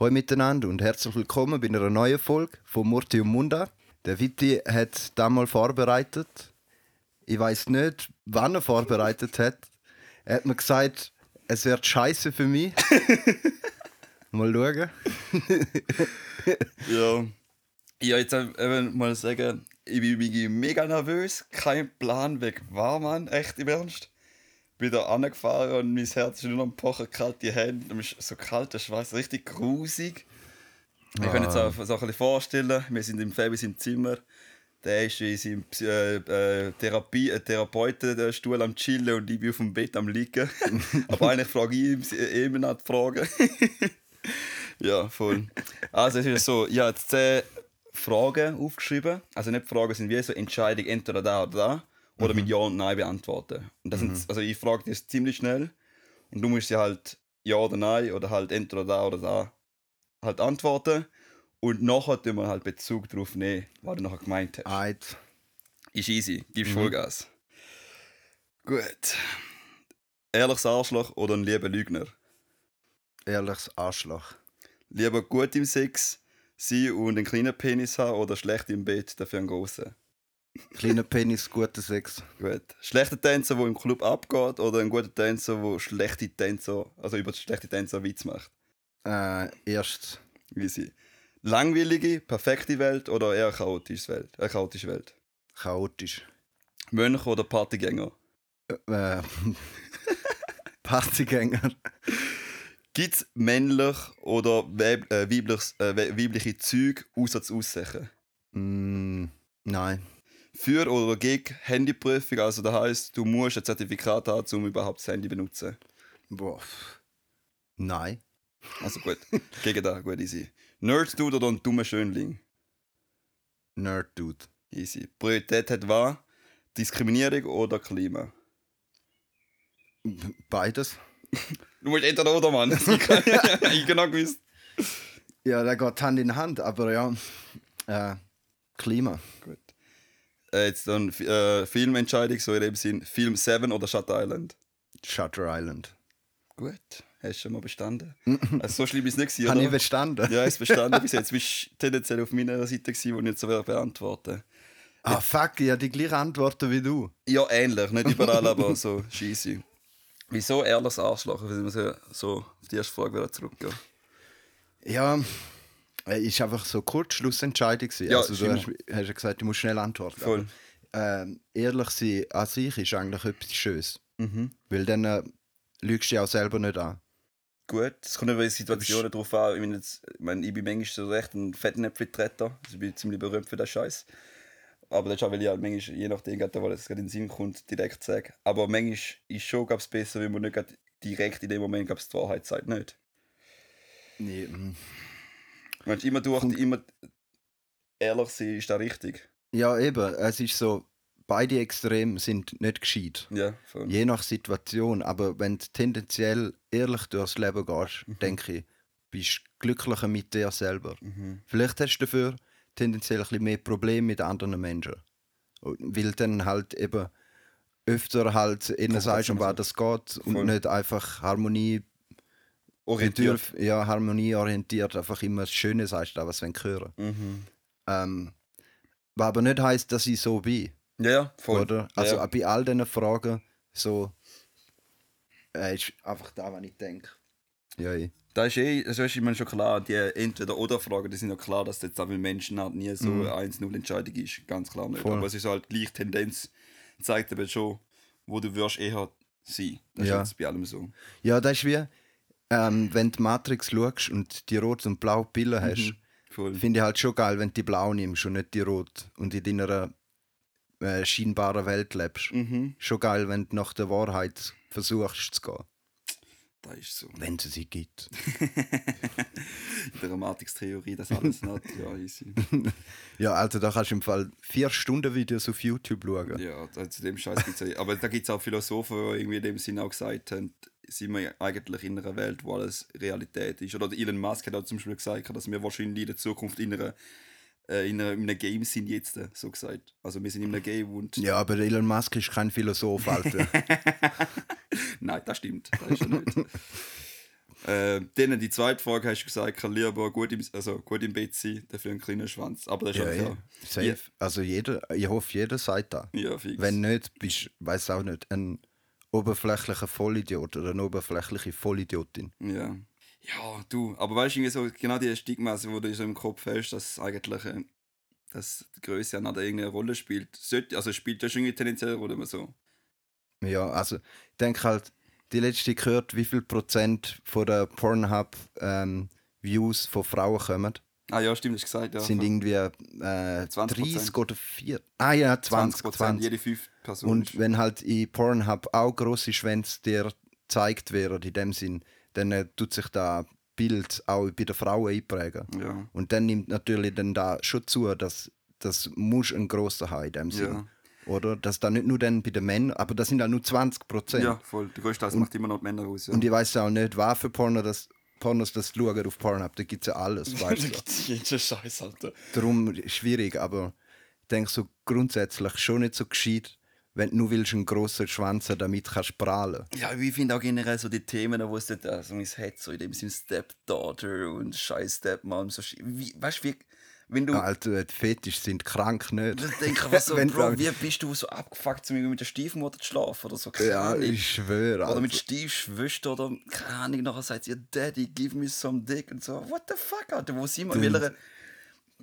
Hallo miteinander und herzlich willkommen bei einer neuen Folge von Murti und Munda. Der Vitti hat das mal vorbereitet. Ich weiß nicht, wann er vorbereitet hat. Er hat mir gesagt, es wird scheiße für mich. mal schauen. ja. Ja, jetzt eben mal sagen, ich bin mega nervös. Kein Plan weg war, man. Echt im Ernst. Bin da angefahren und mein Herz ist nur noch am Pochen, kalte Hände. Mir ist so kalt, der Schweiß, richtig grusig. Ich kann jetzt auch so ein bisschen vorstellen, wir sind im Fabi im Zimmer. Der ist in seinem äh, äh, Therapie, äh, Therapeutenstuhl am Chillen und ich bin auf dem Bett am Liegen. Aber eigentlich frage ich ihm immer nach die Fragen. ja, voll. Also, es ist so, ich habe zehn Fragen aufgeschrieben. Also, nicht Fragen sind wie so Entscheidung entweder da oder da. Oder mhm. mit Ja und Nein beantworten. Und das mhm. sind, also, ich frage dich ziemlich schnell. Und du musst sie halt Ja oder Nein oder halt entweder da oder da halt antworten. Und nachher tun wir halt Bezug darauf nehmen, was du nachher gemeint hast. Eid. Ist easy, gibst mhm. Vollgas. Gut. Ehrliches Arschloch oder ein lieber Lügner? Ehrliches Arschloch. Lieber gut im Sex sein und einen kleinen Penis haben oder schlecht im Bett, dafür einen großen? Kleiner Penis, guter Sex. Gut. Schlechter Tänzer, der im Club abgeht oder ein guter Tänzer, der schlechte Tänzer, also über schlechte Tänzer Witz macht? Äh, erst. Wie sie. Langweilige, perfekte Welt oder eher chaotische Welt? Eine chaotische Welt. Chaotisch. Mönch oder Partygänger? Äh, Partygänger. Gibt es männlich oder weib, äh, weiblich, äh, weibliche Züge außer zu Aussehen? Mm, nein. Für oder gegen Handyprüfung, also das heisst, du musst ein Zertifikat haben, um überhaupt das Handy zu benutzen? Boah. Nein. Also gut, gegen da, gut, easy. Nerd-Dude oder ein dummer Schönling? Nerd-Dude. Easy. Priorität hat was? Diskriminierung oder Klima? Beides. Du musst entweder oder, Mann. ich genau gewusst. Ja, der geht Hand in Hand, aber ja. Äh, Klima. Gut. Äh, jetzt dann äh, Filmentscheidung, so in dem Sinn: Film 7 oder Shutter Island? Shutter Island. Gut. Hast du schon mal bestanden? also so schlimm ist es nicht. Habe ich bestanden? Ja, ich habe bestanden bis jetzt. Du bist tendenziell auf meiner Seite, wo ich nicht so beantworten Ah, fuck, ich habe die gleichen Antworten wie du. Ja, ähnlich. Nicht überall, aber so scheisse. Wieso ehrliches Arschloch? Wenn wir so auf die erste Frage wieder zurückgehen. Ja, es ist einfach so Kurzschlussentscheidung. Ja, also, du hast, hast ja gesagt, du musst schnell antworten. Voll. Aber, äh, ehrlich sein an sich ist eigentlich etwas Schönes. Mhm. Weil dann äh, lügst du dich auch selber nicht an gut. Es kommt über die Situationen drauf an. Ich, meine, jetzt, ich, meine, ich bin manchmal so recht ein Fettnäpfchen-Tretter. Also ich bin ziemlich berühmt für den Scheiß. Aber das ist auch, weil ich halt manchmal, je nachdem, was gerade in den Sinn kommt, direkt sage. Aber manchmal ist schon gab's besser, wenn man nicht direkt in dem Moment gab's die Wahrheit sagt, nicht? Nee. Meinst immer durch, immer ehrlich sein, ist da richtig? Ja, eben. Es ist so, beide Extreme sind nicht gescheit. Ja, voll. Je nach Situation. Aber wenn du tendenziell ehrlich durchs Leben gehst, mhm. denke ich, bist du glücklicher mit dir selber. Mhm. Vielleicht hast du dafür tendenziell ein bisschen mehr Probleme mit anderen Menschen. Weil dann halt eben öfter halt ihnen sagst, um was das geht und nicht einfach Harmonie orientiert. Ja, harmonieorientiert einfach immer das Schöne sagst, was wir hören. Mhm. Ähm, was aber nicht heißt, dass ich so bin. Ja, ja, voll. Oder? Also ja, ja. bei all diesen Fragen so äh, ist einfach da, was ich denke. Ja, ich. Das ist eh, das ist immer schon klar, die Entweder-Oder-Fragen, die sind ja klar, dass das jetzt auch mit Menschen halt nie so mhm. 1-0-Entscheidung ist, ganz klar nicht. Voll. Aber es ist halt gleich Tendenz, zeigt eben schon, wo du wirst eher sein. Das ja. ist bei allem so. Ja, das ist wie, ähm, wenn du Matrix schaust und die rot und blaue Pille hast, mhm. finde ich halt schon geil, wenn du die blau nimmst und nicht die rot. Und in deiner äh, scheinbaren Welt lebst. Mhm. Schon geil, wenn du nach der Wahrheit versuchst zu gehen. Das ist so. Wenn es sie gibt. Dramatiktheorie, das alles nicht. Ja, easy. ja, also da kannst du im Fall vier Stunden Videos auf YouTube schauen. Ja, zu dem Scheiß gibt es Aber da gibt es auch Philosophen, die irgendwie in dem Sinne auch gesagt haben, sind wir eigentlich in einer Welt, wo alles Realität ist. Oder Elon Musk hat auch zum Beispiel gesagt, dass wir wahrscheinlich in der Zukunft in einer äh, in, einem, in einem Game sind jetzt, so gesagt. Also wir sind in einem Game und... Ja, aber Elon Musk ist kein Philosoph, Alter. Nein, das stimmt. Das ist er nicht. Äh, dann die zweite Frage hast du gesagt, kann lieber gut im, also gut im Bett sein, dafür einen kleinen Schwanz. Aber das ist Ja, ja, ja. Safe. Also jeder, ich hoffe, jeder sagt das. ja, ja fix. Wenn nicht, bist du, weiß auch nicht, ein oberflächlicher Vollidiot oder eine oberflächliche Vollidiotin. Ja. Ja, du. Aber weißt du, so, genau die Stigmas, also, die du so im Kopf hast, dass eigentlich äh, dass die Größe ja nicht irgendeine Rolle spielt. Sollte, also spielt das schon tendenziell eine Rolle oder so. Ja, also ich denke halt, die letzte gehört, wie viel Prozent von der Pornhub ähm, Views von Frauen kommen. Ah ja, stimmt, hast du gesagt. Ja. Sind irgendwie äh, 30 oder 4. Ah ja, 20. 20, 20. Jede 5. Persönlich. Und wenn halt in Pornhub auch grosse Schwänze dir gezeigt werden, in dem Sinn, dann äh, tut sich da Bild auch bei der Frau einprägen. Ja. Und dann nimmt natürlich dann da schon zu, dass das muss ein großer haben in dem Sinn. Ja. Oder? Dass da nicht nur dann bei den Männern, aber das sind dann nur 20 Prozent. Ja, voll. Die größte das macht immer noch Männer aus. Ja. Und ich weiß auch nicht, was für Porno das Pornos das schauen auf Pornhub, da gibt es ja alles. Weißt da gibt es jeden Scheiß, Alter. Darum schwierig, aber ich denke so grundsätzlich schon nicht so gescheit, wenn du nur willst einen grossen Schwanz haben, damit kannst du prahlen. Ja, ich finde auch generell so die Themen, wo es dort äh, so ins Herz, so in dem Sinn Stepdaughter und scheiß Stepmom, so wie, weißt du, wie, wenn du. Alter, die Fetisch sind krank nicht. Ich denke einfach so, Bro, wie bist du so abgefuckt, zum Beispiel mit der Stiefmutter zu schlafen oder so? Keine Ja, ich schwöre. Oder mit Alter. Stiefschwester oder keine Ahnung, nachher sagt ihr Daddy, give me some dick und so. What the fuck, Alter, wo sind wir? Welcher-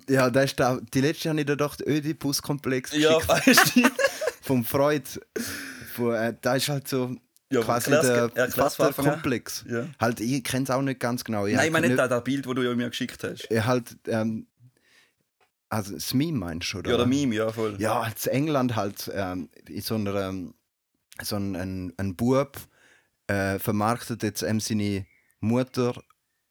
Ja, das ist da, die letzte habe ich dir doch den Oedipus-Komplex Ja, weißt du? Vom Freud. Von, äh, da ist halt so Ja, quasi erklär's- der an. Vaterkomplex. Ja. Halt, ich kenne es auch nicht ganz genau. Ich Nein, ich meine nicht nicht- das, Bild, das du ja mir geschickt hast. Ja, halt, ähm, also das Meme meinst du, oder? Ja, der Meme, ja, voll. Ja, als England halt ähm, in so einer ähm, so ein, ein, ein Bub äh, vermarktet jetzt ähm, seine Mutter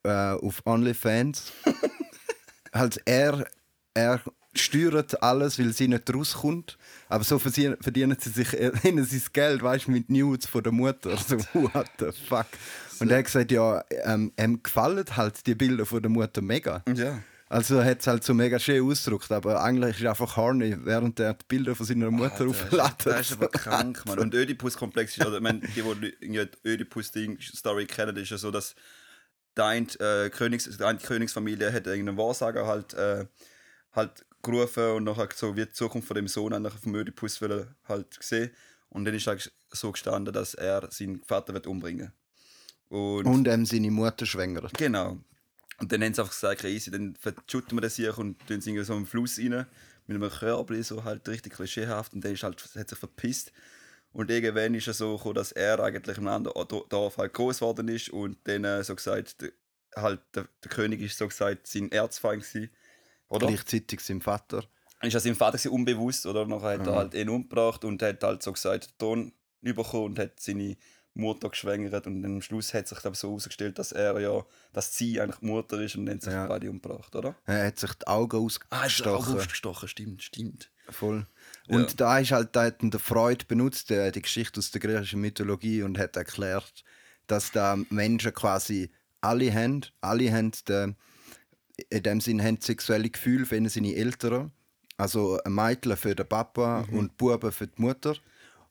äh, auf OnlyFans. halt er, er steuert alles, weil sie nicht rauskommt. Aber so verdienen, sie sich äh, ihnen sein Geld, weißt du, mit Nudes von der Mutter. So, what the fuck. Und er hat gesagt, ja, ähm, ihm gefallen halt die Bilder von der Mutter mega. Ja. Also hat es halt so mega schön ausgedrückt, aber eigentlich ist er einfach horny, während er die Bilder von seiner Mutter Alter, aufladen. Das ist aber krank, Mann. Und Ödipus-Komplex ist, also, ich meine, die, die die Ödipus-Story kennen, ist ja so, dass der eine, äh, Königs, Königsfamilie hat irgendeinen Wahrsager halt, äh, halt gerufen und nachher so wie die Zukunft von dem Sohn eigentlich vom Ödipus halt gesehen. Und dann ist eigentlich so gestanden, dass er seinen Vater wird umbringen Und, Und ähm, seine Mutter schwängert. Genau. Und dann haben sie einfach gesagt, easy, dann verschütten wir das hier und tun sie so einen Fluss rein, mit einem Körbli, so halt richtig klischeehaft. Und der ist halt, hat sich verpisst. Und irgendwann ist es so gekommen, dass er eigentlich im anderen Dorf halt groß geworden ist und dann äh, so gesagt, der, halt der, der König ist so gesagt sein Erzfeind gewesen. Oder? Gleichzeitig sein Vater. ist das sein Vater unbewusst, oder? Nachher hat er halt ihn umgebracht und hat halt so gesagt, den Ton bekommen und hat seine Mutter geschwängert und am Schluss hat sich dann so herausgestellt, dass er ja, dass sie eigentlich die Mutter ist und dann hat sich Ja. beide umgebracht, oder? Er hat sich die Augen Ah, ist er auch ausgestochen. ausgestochen, stimmt, stimmt. Voll. Ja. Und da ist halt da hat der Freud benutzt, äh, die Geschichte aus der griechischen Mythologie und hat erklärt, dass da Menschen quasi alle haben, alle haben den, in dem Sinn haben sexuelle Gefühle für seine Eltern. Also ein Mädchen für den Papa Mhm. und Buben für die Mutter.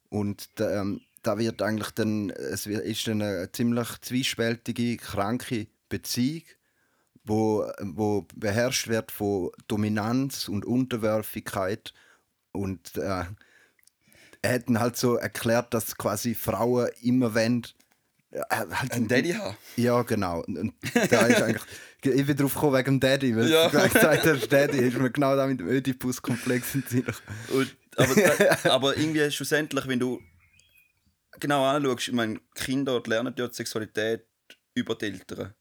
Und da, ähm, da wird eigentlich dann, es ist dann eine ziemlich zwiespältige, kranke Beziehung, wo, wo beherrscht wird von Dominanz und Unterwerfigkeit. Und äh, er hat dann halt so erklärt, dass quasi Frauen immer wollen. Äh, halt Ein Daddy haben. ja, genau. Und da ist eigentlich. Ich bin drauf gekommen wegen dem Daddy, weil Ja. du gesagt hast, Daddy, ist mir genau da mit dem Oedipus-Komplex. Und, aber, da- aber irgendwie schlussendlich, wenn du genau anschaust, ich meine, Kinder lernen ja die Sexualität über die Eltern.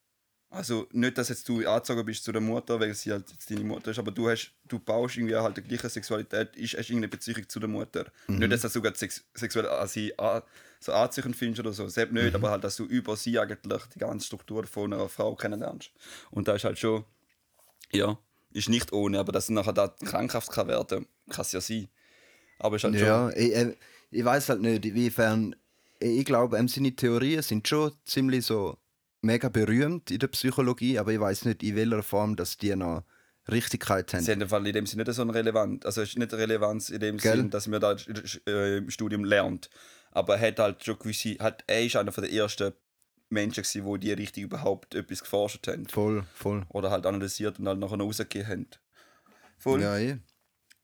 Also nicht, dass jetzt du angezogen bist zu der Mutter, weil sie halt jetzt deine Mutter ist, aber du hast, du baust irgendwie halt die gleiche Sexualität, ist, hast irgendeine Beziehung zu der Mutter. Nicht, dass du sogar sex sexuell an sie an, so anziehend findest oder so, selbst nicht, aber halt, dass du über sie eigentlich die ganze Struktur von einer Frau kennenlernst. Und da ist halt schon, ja, ist nicht ohne, aber dass nachher da krankhaft kann werden, kann es ja sein. Aber ist halt Ja, ich, äh, ich weiß halt nicht, inwiefern. Ich glaube, ähm, seine Theorien sind schon ziemlich so mega berühmt in der Psychologie, aber ich weiß nicht, in welcher Form dass die noch Richtigkeit haben. Sie haben in dem Sinne nicht so eine Relevanz. Also es ist nicht eine Relevanz in dem Gell? Sinn, dass man da äh, im Studium lernt. Aber er hat halt schon gewisse, hat, er ist einer der ersten Menschen, gewesen, die die Richtung überhaupt etwas geforscht haben. Voll, voll. Oder halt analysiert und halt nachher noch rausgegeben haben. Voll. Ja, eh.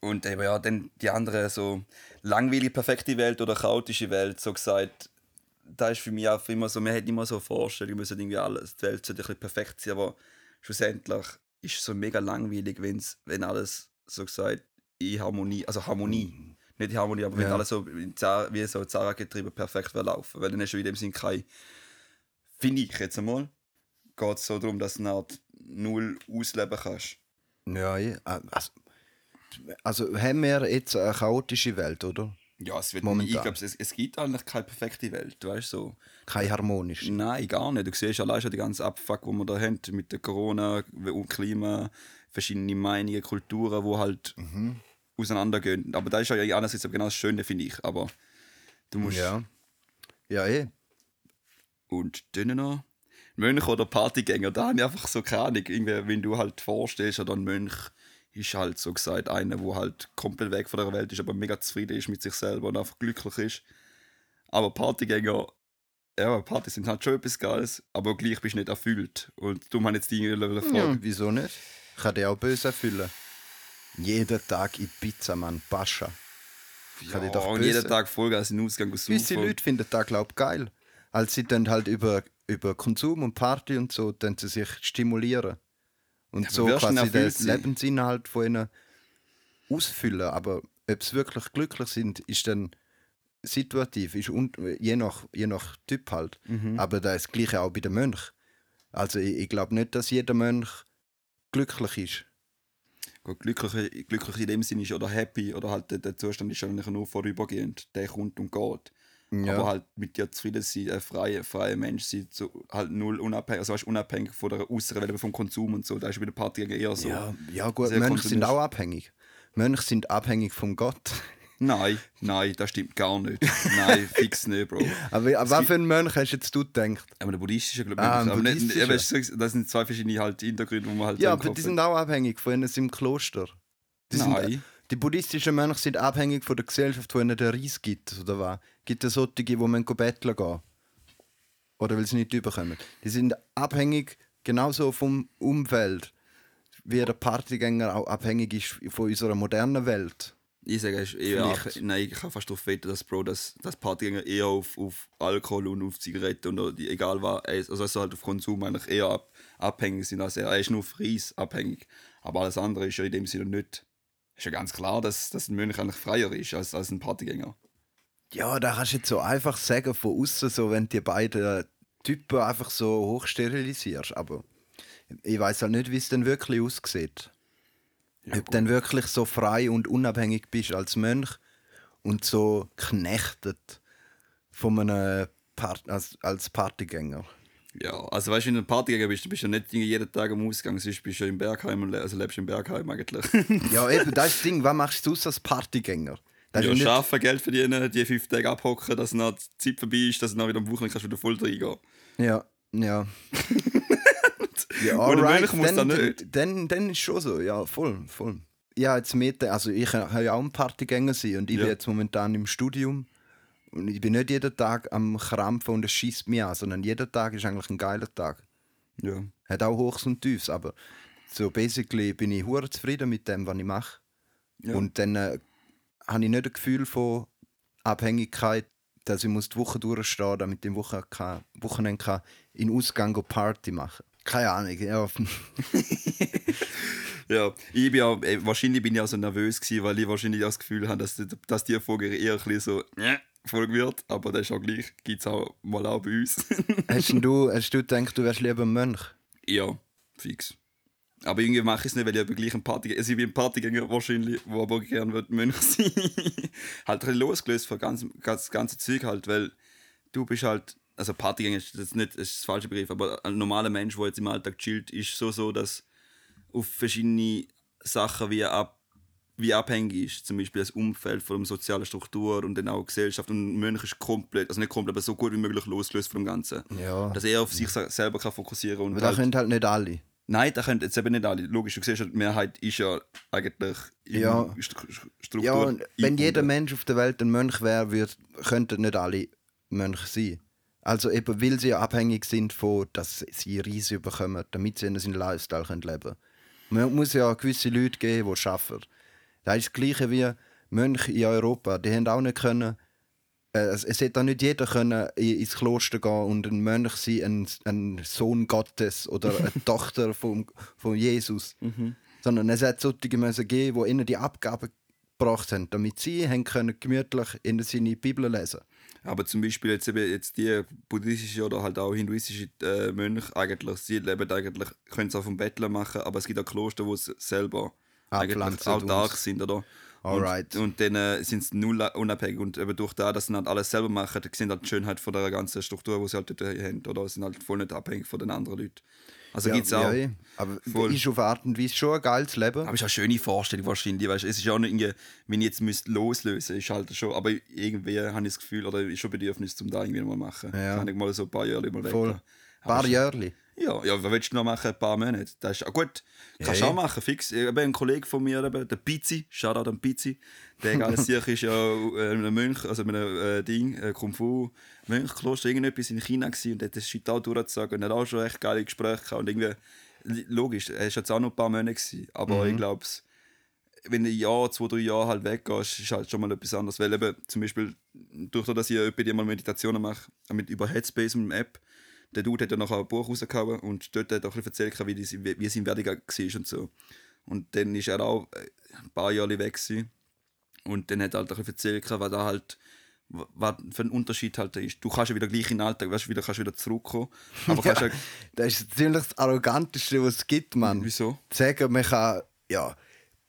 Und eben ja, dann die andere so langweilige, perfekte Welt oder chaotische Welt, so gesagt, da ist für mich auch immer so, man hat immer so Vorstellungen, müssen irgendwie alles, die Welt sollte ein bisschen perfekt sein, aber schlussendlich ist es so mega langweilig, wenn's, wenn alles so gesagt in Harmonie, also Harmonie, nicht in Harmonie, aber wenn Ja. alles so in Zara, wie so Zara getrieben perfekt wird laufen, weil dann hast du in dem Sinn kein, finde ich jetzt einmal, geht es so darum, dass du eine Art null ausleben kannst. Ja, eh. Also, also haben wir jetzt eine chaotische Welt, oder? Ja, es wird Momentan. ich glaube, es, es gibt eigentlich keine perfekte Welt, weißt du so. Keine harmonische. Nein, gar nicht. Du siehst allein schon die ganze Abfuck, die wir da haben, mit der Corona und Klima, verschiedene Meinungen, Kulturen, die halt auseinandergehen. Aber da ist ja einerseits genau das Schöne, finde ich. Aber du musst. Ja. Ja, eh. Und dann noch. Mönch oder Partygänger, da habe ich einfach so keine Ahnung. Irgendwie, wenn du halt vorstellst, oder ein Mönch ist halt so gesagt einer, der halt komplett weg von der Welt ist, aber mega zufrieden ist mit sich selber und einfach glücklich ist. Aber Partygänger, ja, Partys sind halt schon etwas Geiles, aber gleich bist du nicht erfüllt. Und du meinst jetzt die irgendwie Frage. Ja, wieso nicht? Ich kann dich auch böse erfüllen. Jeden Tag in Pizza, Mann. Pascha. Ja, kann ich doch und böse- jeden Tag Vollgas in den Ausgang und Gewisse Leute finden das, glaube ich, geil. Also sie dann halt über, über Konsum und Party und so, dann sie sich stimulieren. Und aber so quasi den? Lebensinhalt von ihnen ausfüllen. Aber ob sie wirklich glücklich sind, ist dann situativ, ist un je, nach, je nach Typ halt. Mhm. Aber das ist das Gleiche auch bei den Mönchen. Also ich, ich glaube nicht, dass jeder Mönch glücklich ist. Gut, glücklich, glücklich in dem Sinne ist oder happy oder halt der, der Zustand ist eigentlich nur vorübergehend. Der kommt und geht. Ja. Aber halt mit dir zufrieden sein, ein freier, freier Mensch sein, so, halt null unabhängig, also weißt, unabhängig von der äußeren Welt, vom Konsum und so. Da ist bei der Party eher so. ja, ja gut, Mönche sind auch abhängig. Mönche sind abhängig vom Gott. Nein, nein, das stimmt gar nicht. Nein, fix nicht, Bro. Aber an was für einen Mönch hast jetzt du gedacht? Aber der buddhistische, glaube Ah, ein aber nicht, so- das sind zwei verschiedene halt Hintergründe, wo man halt Ja, aber die sind auch abhängig von ihnen im Kloster. Die, sind, Nein. Die buddhistischen Mönche sind abhängig von der Gesellschaft, wo ihnen der Reis gibt. Oder was? Gibt es solche, die man betteln gehen? Oder weil sie nicht überkommen? Die sind abhängig genauso vom Umfeld, wie der Partygänger auch abhängig ist von unserer modernen Welt. Ich sage, Vielleicht. ab, nein, ich kann fast darauf wetten, dass Bro, dass, dass Partygänger eher auf, auf Alkohol und auf Zigaretten die, egal was, also also halt auf Konsum eigentlich eher ab, abhängig sind als er. Er ist nur auf Reis abhängig. Aber alles andere ist ja in dem Sinne nicht. Ist ja ganz klar, dass, dass ein Mönch eigentlich freier ist als, als ein Partygänger. Ja, da kannst du jetzt so einfach sagen von außen, so wenn die beiden Typen einfach so hochsterilisierst. Aber ich weiß halt nicht, wie es denn wirklich aussieht. Ja, Ob du dann wirklich so frei und unabhängig bist als Mönch und so knechtet von einem Part als, als Partygänger. Ja, also weißt du, wenn du ein Partygänger bist, du bist ja nicht jeden Tag am Ausgang, sonst bist du ja im Bergheim, also lebst du im Bergheim eigentlich. Ja, eben, das ist das Ding. Was machst du aus als Partygänger? Das ja, nicht, arbeiten, Geld verdienen, die fünf Tage abhocken, dass dann die Zeit vorbei ist, dass du dann wieder am Wochenende kannst wieder voll reingehen. ja, ja. ja, alright, muss dann, das nicht. Dann, dann ist schon so, ja, voll, voll. Ja, jetzt mit, also ich kann ja auch ein Partygänger sein und ich Ja. bin jetzt momentan im Studium ich bin nicht jeden Tag am Krampfen und es schießt mich an, sondern jeder Tag ist eigentlich ein geiler Tag. Ja. Hat auch Hochs und Tiefs, aber so basically bin ich hure zufrieden mit dem, was ich mache. Ja. Und dann äh, habe ich nicht ein Gefühl von Abhängigkeit, dass ich muss die Woche durchstehen damit ich am Woche kann, Wochenende kann in Ausgang go Party machen Keine Ahnung. Ja. Ja, ich bin auch, äh, wahrscheinlich bin ich auch so nervös gewesen, weil ich wahrscheinlich auch das Gefühl habe, dass, die- dass die Folge eher ein bisschen so äh, Folge wird, aber das ist auch gleich, gibt es auch mal auch bei uns. hast, du, hast du gedacht, du wärst lieber ein Mönch? ja, fix. Aber irgendwie mache ich es nicht, weil ich eben gleich ein Partygänger, also ich bin ein Partygänger wahrscheinlich, wo aber gerne wird Mönch sein. halt ein losgelöst von ganz, ganz ganze Zeug halt, weil du bist halt, also Partygänger ist das nicht ist das falsche Begriff, aber ein normaler Mensch, der jetzt im Alltag chillt, ist so so, dass auf verschiedene Sachen wie, ab, wie abhängig ist. Zum Beispiel das Umfeld von der sozialen Struktur und dann auch Gesellschaft. Und ein Mönch ist komplett, also nicht komplett, aber so gut wie möglich losgelöst von dem Ganzen. Ja. Dass er auf sich se- selber kann fokussieren und Aber da halt, können halt nicht alle. Nein, da können jetzt eben nicht alle. Logisch, du siehst, ja, die Mehrheit ist ja eigentlich in Ja. Stru- Struktur. Ja, und wenn jeder. Mensch auf der Welt ein Mönch wäre, würd, könnten nicht alle Mönche sein. Also eben, weil sie ja abhängig sind von, dass sie Reise bekommen, damit sie ihren Lifestyle leben können. Man muss ja gewisse Leute geben, die arbeiten. Das ist das Gleiche wie Mönche in Europa. Die haben auch nicht können, äh, es es hätte auch nicht jeder können ins Kloster gehen und ein Mönch sein, ein, ein Sohn Gottes oder eine Tochter von, von Jesus. Sondern es hat solche müssen geben, die ihnen die Abgaben gebracht haben, damit sie haben können gemütlich in seine Bibel lesen Aber zum Beispiel jetzt, eben jetzt die buddhistische oder halt auch hinduistische äh, Mönche eigentlich, sie leben eigentlich, können es auch vom Bettler machen, aber es gibt auch Kloster, wo es selber Abpflanzen autark und- sind, oder? Alright. Und, und dann äh, sind sie null unabhängig und eben durch das, dass sie halt alles selber machen, sehen halt die Schönheit von der ganzen Struktur, die sie halt dort haben, oder? Sie sind halt voll nicht abhängig von den anderen Leuten. Also Ja, gibt's auch. Ja, ja. aber Voll. ist auf Art und Weise schon ein geiles Leben. Aber es ist eine schöne Vorstellung wahrscheinlich. Weißt, es ist auch nicht irgendwie, wenn ich jetzt müsste loslösen ist halt schon, aber irgendwie habe ich das Gefühl, oder ist schon Bedürfnis, zum da irgendwie mal machen. Ja. Kann ich mal so ein paar Jahre mal weg. Voll. Ein paar Jahre. Ja, ja, was willst du noch machen? Ein paar Monate. Das ist, ah, gut, kannst du Ja, auch machen, fix. Ich habe einen Kollegen von mir, eben, der Pizzi, Shoutout an Pizzi, der geile Sieg ist ja äh, ein Mönch, also mit einem äh, Ding, äh, Kung Fu Mönchkloster, irgendetwas in China gewesen, und hat das Shit auch durchgezogen und hat auch schon echt geile Gespräche gehabt. Und irgendwie, logisch, er war jetzt auch noch ein paar Monate, gewesen, aber ich glaube, wenn du ein Jahr, zwei, drei Jahre halt weggehst, ist halt schon mal etwas anderes. Weil eben zum Beispiel, durch das, dass ich bei mal Meditationen mache, mit über Headspace und App, der Dude hat ja nachher ein Buch rausgehauen und dort hat er auch ein bisschen erzählt, wie, die, wie, wie sein Werdegang war und so. Und dann ist er auch äh, ein paar Jahre weg gewesen. Und dann hat er halt ein bisschen erzählt, was da halt was für ein Unterschied halt ist. Du kannst ja wieder gleich in den Alltag, weißt du, wieder, kannst wieder zurückkommen. Aber kannst ja, Das ist ziemlich das Arroganteste, was es gibt, Mann. wieso? Zu sagen, man kann, ja,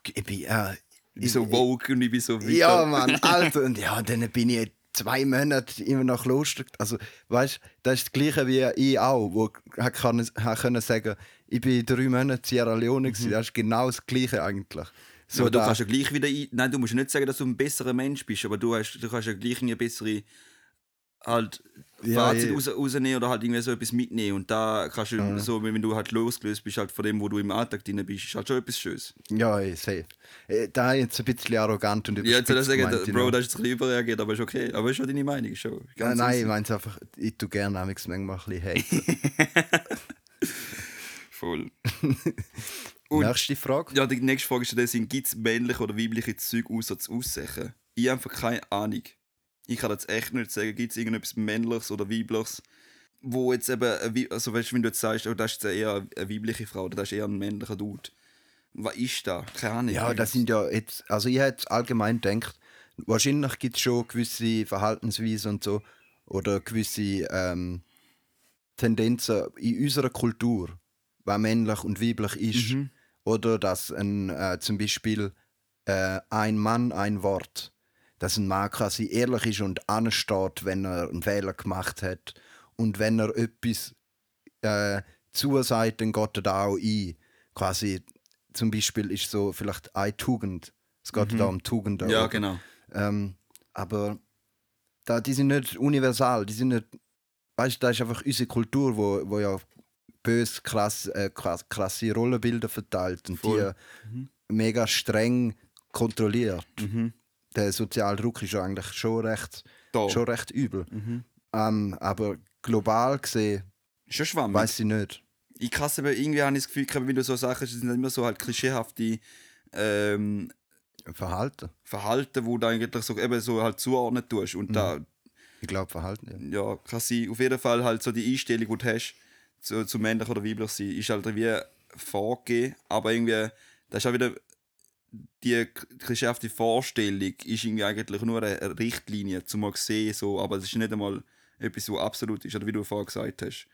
ich bin, äh, Ich bin so vogue und ich bin so Ja, Mann, Alter. Und ja, dann bin ich zwei Monate immer noch Kloster. Also, weißt du, das ist das Gleiche wie ich auch, wo ich kann, kann können sagen, ich bin drei Monate Sierra Leone, mhm. das ist genau das Gleiche eigentlich. So aber du da- kannst ja gleich wieder ein... Nein, du musst ja nicht sagen, dass du ein besserer Mensch bist, aber du, hast, du kannst ja gleich eine bessere halt Ja, Fazit ja. raus, rausnehmen oder halt irgendwie so etwas mitnehmen. Und da kannst du so, wenn du halt losgelöst bist halt von dem, wo du im Alltag drin bist, ist halt schon etwas Schönes. Ja, safe. Äh, Da jetzt ein bisschen arrogant und Ja, jetzt soll ich sagen, gemeint, Bro, genau. das ist jetzt ein bisschen überreagiert, aber ist okay. Aber ist schon deine Meinung, schon. Nein, Ganz nein, ich meine es einfach, ich tue gerne manchmal ein bisschen haten. Voll. Und- Nächste Frage. Ja, die nächste Frage ist dann, gibt es männliche oder weibliche Züge außer das Aussehen? Ich habe einfach keine Ahnung. Ich kann jetzt echt nicht sagen, gibt es irgendetwas männliches oder weibliches, wo jetzt eben, also weißt du, wenn du jetzt sagst, oh, das ist jetzt eher eine weibliche Frau oder das ist eher ein männlicher Dude. Was ist da? Keine Ahnung. Ja, das sind ja jetzt, also ich hätte allgemein gedacht, wahrscheinlich gibt es schon gewisse Verhaltensweisen und so oder gewisse ähm, Tendenzen in unserer Kultur, was männlich und weiblich ist. Mhm. Oder dass ein, äh, zum Beispiel äh, ein Mann, ein Wort, dass ein Mann quasi ehrlich ist und ansteht, wenn er einen Fehler gemacht hat und wenn er etwas äh, zusagt, dann geht er da auch ein. Quasi zum Beispiel ist so vielleicht eine Tugend. Es geht da um Tugenden. Ja, genau. Ähm, aber da, die sind nicht universal, die sind nicht. Weißt du, das ist einfach unsere Kultur, wo, wo ja bös krass, äh, krass, krasse Rollenbilder verteilt und Voll. die mega streng kontrolliert. Mhm. Der soziale Druck ist ja eigentlich schon recht, Da. schon recht übel. Mhm. Ähm, aber global gesehen, Schon schwammig. weiß ich nicht. ich kann aber irgendwie habe ich das Gefühl, wenn du so Sachen, sind immer so halt klischeehafte ähm, Verhalten. Verhalten, wo du eigentlich so, eben so halt zuordnen tust. Und da, Ich glaube, Verhalten. Ja. ja, kann sein. Auf jeden Fall halt so die Einstellung, die du hast, zu, zu männlich oder weiblich sein, ist halt wie vorgegeben, aber irgendwie, das ist auch wieder die klischeehafte Vorstellung ist irgendwie eigentlich nur eine Richtlinie, zum mal sehen, so, aber es ist nicht einmal etwas, was absolut ist, oder wie du vorher gesagt hast.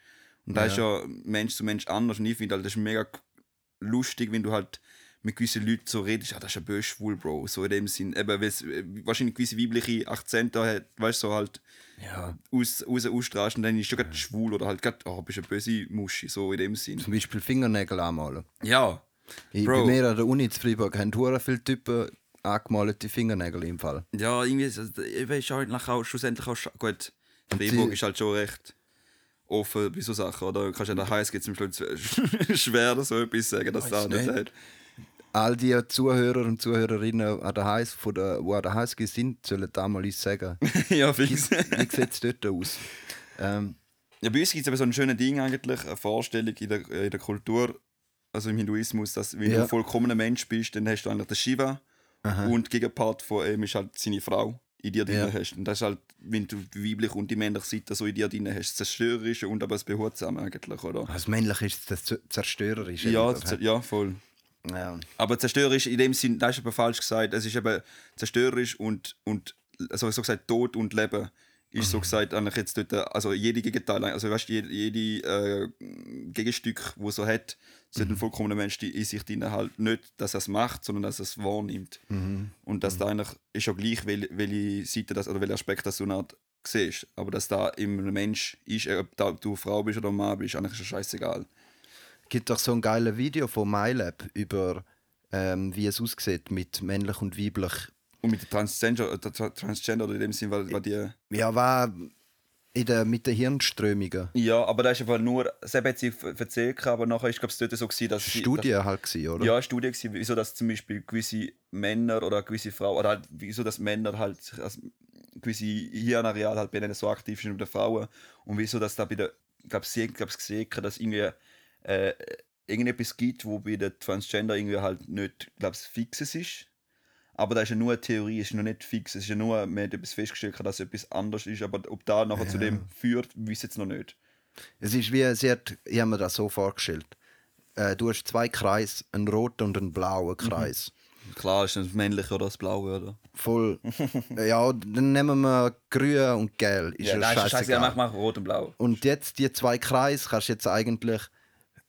Und da Ja. ist ja Mensch zu Mensch anders und ich finde halt, das ist mega lustig, wenn du halt mit gewissen Leuten so redest, ah, das ist ein böse schwul, Bro, so in dem Sinn, eben, weil äh, wahrscheinlich gewisse weibliche Akzente hat, weißt du, so halt ja. aus, raus ausstrahlst und dann ist du gerade schwul oder halt gerade, oh, bist eine böse Muschi, so in dem Sinn. Zum Beispiel Fingernägel anmalen. Ja, Ich, bei mir an der Uni zu Freiburg haben hure viele Typen angemalte Fingernägel im Fall. ja, irgendwie, ist es- halt auch schlussendlich auch, gut, Freiburg ist halt schon recht offen bei so Sachen, oder? Du kannst ja nach Heiß geht zum Schluss schwer so etwas sagen, dass da nicht hat. all die Zuhörer und Zuhörerinnen an der Heiß, von der, die an der HSG sind, sollen da mal uns sagen. ja, fix. Wie sieht es dort aus? Ähm, Ja, bei uns gibt es eben so ein schönes Ding eigentlich, eine Vorstellung in der, in der Kultur, also im Hinduismus, dass wenn Ja. du ein vollkommener Mensch bist, dann hast du eigentlich den Shiva und die Gegenpart von ihm ist halt seine Frau in dir drin Ja. hast. Und das ist halt, wenn du die weibliche und die männliche Seite so in dir drin hast, das Zerstörerische und aber das Behutsame eigentlich, oder? das Männliche ist das Zerstörerische. Ja, oder? ja, voll. ja. Aber zerstörerisch in dem Sinn, das ist aber falsch gesagt. Es ist eben zerstörerisch und, und also so gesagt, Tod und Leben ist so gesagt eigentlich jetzt dort, also jede Gegenteil, also weißt du, jede, jede äh, Gegenstück, wo so hat, sollte ein vollkommener Mensch die in sich drin halt nicht, dass er es macht, sondern dass er es wahrnimmt. Und dass da eigentlich ist ja gleich, wel- welche Seite das oder welcher Aspekt das du nicht siehst. Aber dass da im Mensch ist, ob da du Frau bist oder Mann bist, eigentlich ist es scheißegal. gibt doch so ein geiles Video von MyLab über ähm, wie es aussieht mit männlich und weiblich. Und mit der Transgender, äh, der Tra- Transgender oder in dem Sinn, weil, weil die. Ja, war in der, mit den Hirnströmungen. Ja, aber das ist einfach nur, sie hat sie erzählt, aber nachher ist es dort so gewesen, dass sie- Studie halt gewesen, oder? Ja, Studie gewesen, wieso dass zum Beispiel gewisse Männer oder gewisse Frauen, oder halt, wieso dass Männer halt also gewisse Hirnareal halt bei denen so aktiv sind wie bei den Frauen und wieso dass da bei der, ich glaube sie glaub's gesehen, dass irgendwie äh, irgendetwas gibt, wo bei den Transgender irgendwie halt nicht, glaube fixes ist. Aber das ist ja nur eine Theorie, ist noch nicht fix. Es ist ja nur, man hat etwas festgestellt, dass etwas anders ist, aber ob da nachher zu dem führt, wissen jetzt noch nicht. Es ist wie, sie hat, ich habe mir das so vorgestellt. Äh, du hast zwei Kreise, einen roten und einen blauen Mhm. Kreis. Klar ist das männliche oder das blaue, oder? Voll. ja, dann nehmen wir grün und gelb. Ist ja, ist scheißegal. scheißegal, mach, mach rot und blau. Und jetzt die zwei Kreise kannst du jetzt eigentlich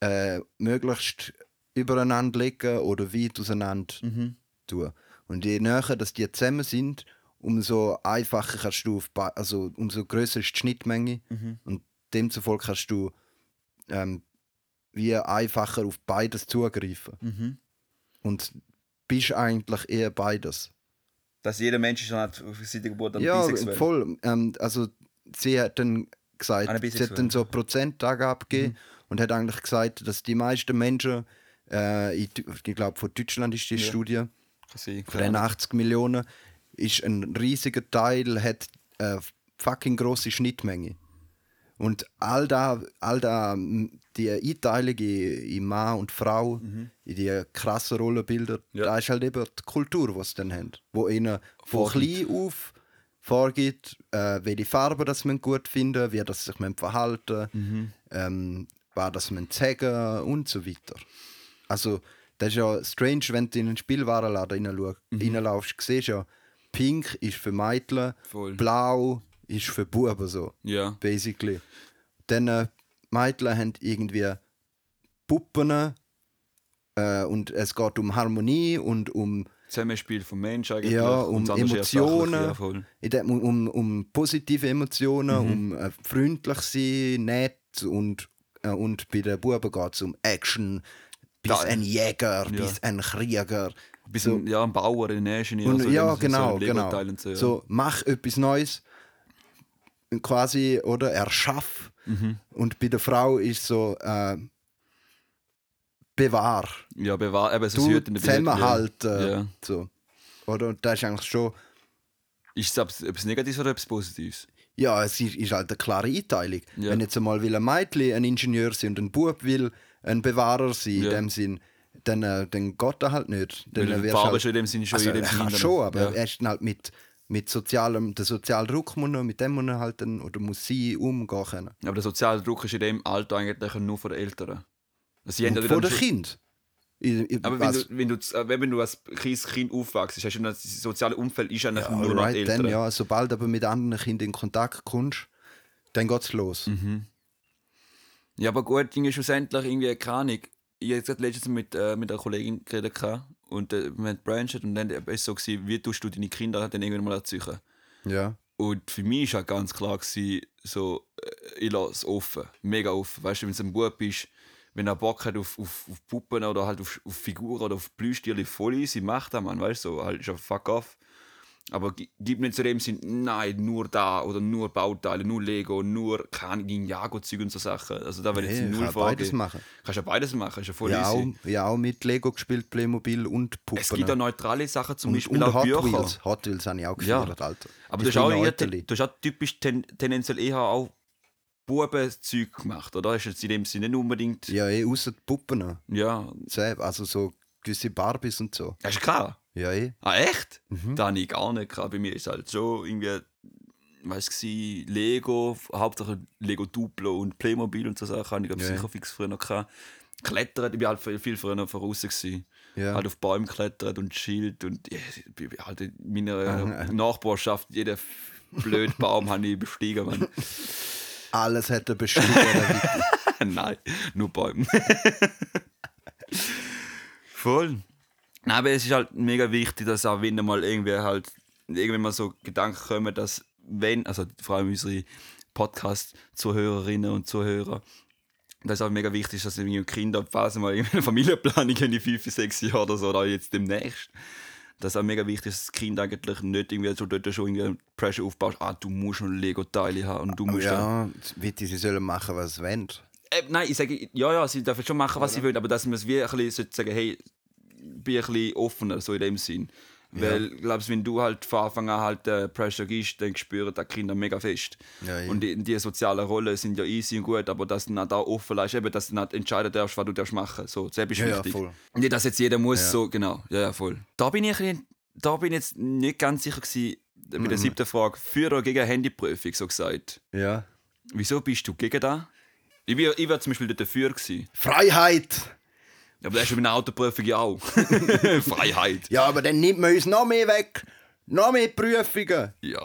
äh, möglichst übereinander legen oder weit auseinander Mhm. tun. Und je näher dass die zusammen sind, umso einfacher kannst du auf also umso größer ist die Schnittmenge Mhm. und demzufolge kannst du ähm, wie einfacher auf beides zugreifen. Mhm. Und bist eigentlich eher beides. Dass jeder Mensch ist dann auf seiner Geburt dann Ja, bisexuell. voll. Ähm, also sie hat dann gesagt, Eine sie hat dann so Prozentangabe gegeben Mhm. und hat eigentlich gesagt, dass die meisten Menschen, äh, Deu- ich glaube von Deutschland ist die Ja. Studie, sein, von den 80 Millionen, ist ein riesiger Teil, hat eine fucking grosse Schnittmenge. Und all da, all da, die Einteilung in, in Mann und Frau, in die krassen Rollenbilder, Mhm. Ja. da ist halt eben die Kultur, die sie dann haben. Wo ihnen von Vorgibt. klein auf vorgibt, äh, welche Farben das man gut finden, wie das sich man verhalten, Mhm. ähm, was das man sagen und so weiter. Also das ist ja strange, wenn du in einen Spielwarenladen Mhm. reinlaufst, siehst du ja, pink ist für Mädchen, Voll. blau ist für Buben so, Ja. basically. Dann äh, Mädchen haben irgendwie Puppen äh, und es geht um Harmonie und um Zusammenspiel vom Mensch eigentlich. ja, um Emotionen, Ja, um, um, um positive Emotionen, Mhm. um äh, freundlich sein, nett und, äh, und bei den Buben geht es um Action, bis Da- ein Jäger, Ja. bis ein Krieger. Bis So. ein, ja, ein Bauer, ein Ingenieur. Und, so ja, dem- so genau, genau. So, ja. So, mach etwas Neues, quasi, oder erschaff. Mhm. Und bei der Frau ist so, äh, bewahr. Ja, bewahr, eben, so Du zusammenhalten. Ja. So. Oder? Und das ist eigentlich schon, Ist es etwas, etwas Negatives oder etwas Positives? ja, es ist, ist halt eine klare Einteilung. Ja. Wenn jetzt einmal will ein Mädchen ein Ingenieur sein und ein Bub will ein Bewahrer sein, Ja. in dem Sinn, dann, äh, dann geht er halt nicht. Dann Weil die Farbe halt, schon in dem Sinne schon also, in dem dann- schon, aber ja. er ist halt mit, mit sozialem, der soziale Druck muss er, mit dem muss er halt dann, oder muss sie umgehen können. Aber der soziale Druck ist in dem Alter eigentlich nur von den Eltern. Also, sie Und von den Kind. Ich, ich, Aber wenn du, wenn, du, äh, wenn du als kleines Kind aufwachst, hast du das soziale Umfeld ist eigentlich ja, nur noch die Eltern. dann, ja, sobald aber mit anderen Kindern in Kontakt kommst, dann geht's los. Mhm. Ja, aber gut, Ding ist schlussendlich irgendwie keine Ahnung. Ich habe letztens mit, äh, mit einer Kollegin geredet und äh, wir haben gebranchet und dann war es so, gewesen, wie tust du deine Kinder dann irgendwann mal erziehen. Ja. Und für mich war ganz klar, gewesen, so, äh, ich lasse es offen, mega offen. Weißt du, wenn es ein Bub ist, wenn er Bock hat auf, auf, auf Puppen oder halt auf, auf Figuren oder auf Plüschtiere, voll easy, macht er, man, weißt du, so, halt ist ja fuck off. Aber gi- gib nicht zu dem Sinn, nein, nur da oder nur Bauteile, nur Lego, nur keine Ninjago-Zeug und so Sachen. Also da will ich Hey, null kann beides vorgehen. machen. Kannst ja beides machen, ist ja voll Ja auch, easy. ja, auch mit Lego gespielt, Playmobil und Puppen. Es gibt auch neutrale Sachen, zum und, Beispiel und auch Hot Bücher. Wheels. Hot Wheels habe ich auch Ja. gefeiert, Alter. Aber du hast auch, eher, du hast auch typisch ten, tendenziell eher auch Bubenzeug gemacht, oder? Ist jetzt in dem Sinne nicht unbedingt. Ja, eh, außer die Puppen. Ja, Also so gewisse Barbies und so. hast du klar. Ja, eh. Ah, echt? Mhm. Da habe ich gar nicht gehabt. Bei mir ist halt schon irgendwie, weißt du, Lego, hauptsächlich Lego Duplo und Playmobil und so Sachen habe ich glaub, Ja. sicher fix früher noch gehabt. Klettern, ich war halt viel, viel früher noch voraus. Gewesen. Ja. Halt auf Bäume klettert und Schild und ja, ich halt in meiner Aha. Nachbarschaft, jeden f- blöden Baum habe ich bestiegen. Mann. Alles hätte bestimmt. oder Nein, nur Bäume. Voll. Nein, aber es ist halt mega wichtig, dass auch wenn mal irgendwie halt, irgendwann mal so Gedanken kommen, dass wenn, also vor allem unsere Podcast-Zuhörerinnen und Zuhörer, dass es auch mega wichtig ist, dass irgendwie Kinder, falls mal irgendwie eine Familienplanung in die 5, 6 Jahre oder so, oder jetzt demnächst, dass auch mega wichtig ist, dass das Kind eigentlich nicht irgendwie so dort schon irgendwie Pressure aufbaut, ah, du musst noch Lego-Teile haben und du musst ja, bitte, sie sollen machen, was sie wollen. äh, nein, ich sage, ja, ja, sie dürfen schon machen, was sie wollen, aber dass man es wie ein bisschen sagen, hey, bin ein bisschen offener, so in dem Sinn. Weil, glaubst wenn du halt von Anfang an halt äh, Pressure gibst, dann spüren die Kinder mega fest. Ja, ja. Und die, die sozialen Rollen sind ja easy und gut, aber dass du dann da offen lässt, eben, dass du dann entscheiden darfst, was du darfst machen. So, das ist Ja, ja, wichtig. voll. Nicht, dass jetzt jeder muss, Ja. so, genau. Ja, ja, voll. Da bin ich, da bin ich jetzt nicht ganz sicher gewesen, bei Mhm. der siebten Frage, für oder gegen Handyprüfung, so gesagt. Ja. Wieso bist du gegen das? Ich wäre ich wär zum Beispiel dafür gewesen. Freiheit! Ja, aber das ist bei einer Autoprüfung ja auch. Freiheit. Ja, aber dann nimmt man uns noch mehr weg. Noch mehr Prüfungen. Ja,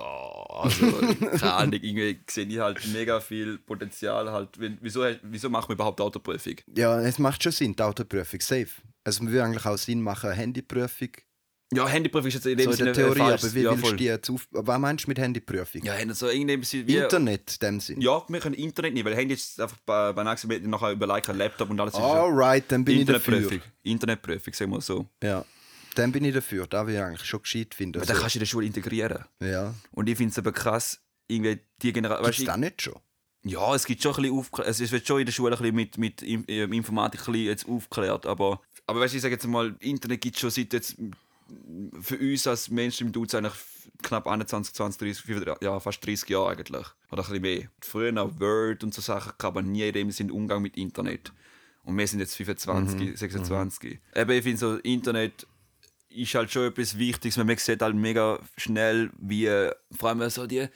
also, keine Ahnung, irgendwie sehe ich halt mega viel Potenzial. Halt. Wenn- Wieso, wieso machen wir überhaupt Autoprüfung? Ja, es macht schon Sinn, die Autoprüfung, safe. Also, es würde eigentlich auch Sinn machen, eine Handyprüfung. Ja, Handyprüfung ist jetzt in So dem in Sinne der Theorie, äh, falsch. aber wie ja, willst voll. du die jetzt auf... Was meinst du mit Handyprüfung? Ja, so irgendwie ein bisschen wie... Internet, in dem Sinn. Ja, wir können Internet nicht, weil Handy ist einfach bei, bei nächsten Mal nachher überlegt, ein Laptop und alles. Alright, dann bin ich dafür. Internetprüfung. Internetprüfung, sagen wir so. Ja. Dann bin ich dafür. Da will ich eigentlich schon gescheit finden. Aber dann Also, kannst du in der Schule integrieren. ja. Und ich finde es aber krass, irgendwie die Generation... Gibt es das nicht schon? Ja, es gibt schon ein bisschen Aufklärung. Es wird schon in der Schule ein bisschen mit, mit Im- äh, Informatik ein bisschen jetzt aufgeklärt. Aber, aber weißt du, ich sage jetzt mal, Internet gibt es schon seit jetzt für uns als Mainstream Dudes eigentlich knapp 21, 20, 30, 35, ja, fast 30 Jahre eigentlich. Oder ein bisschen mehr. Früher noch Word und so Sachen, gehabt, aber nie in dem Sinn Umgang mit Internet. Und wir sind jetzt 25, 26. Eben, ich finde so, Internet ist halt schon etwas Wichtiges, weil man sieht halt mega schnell, wie äh, vor allem so die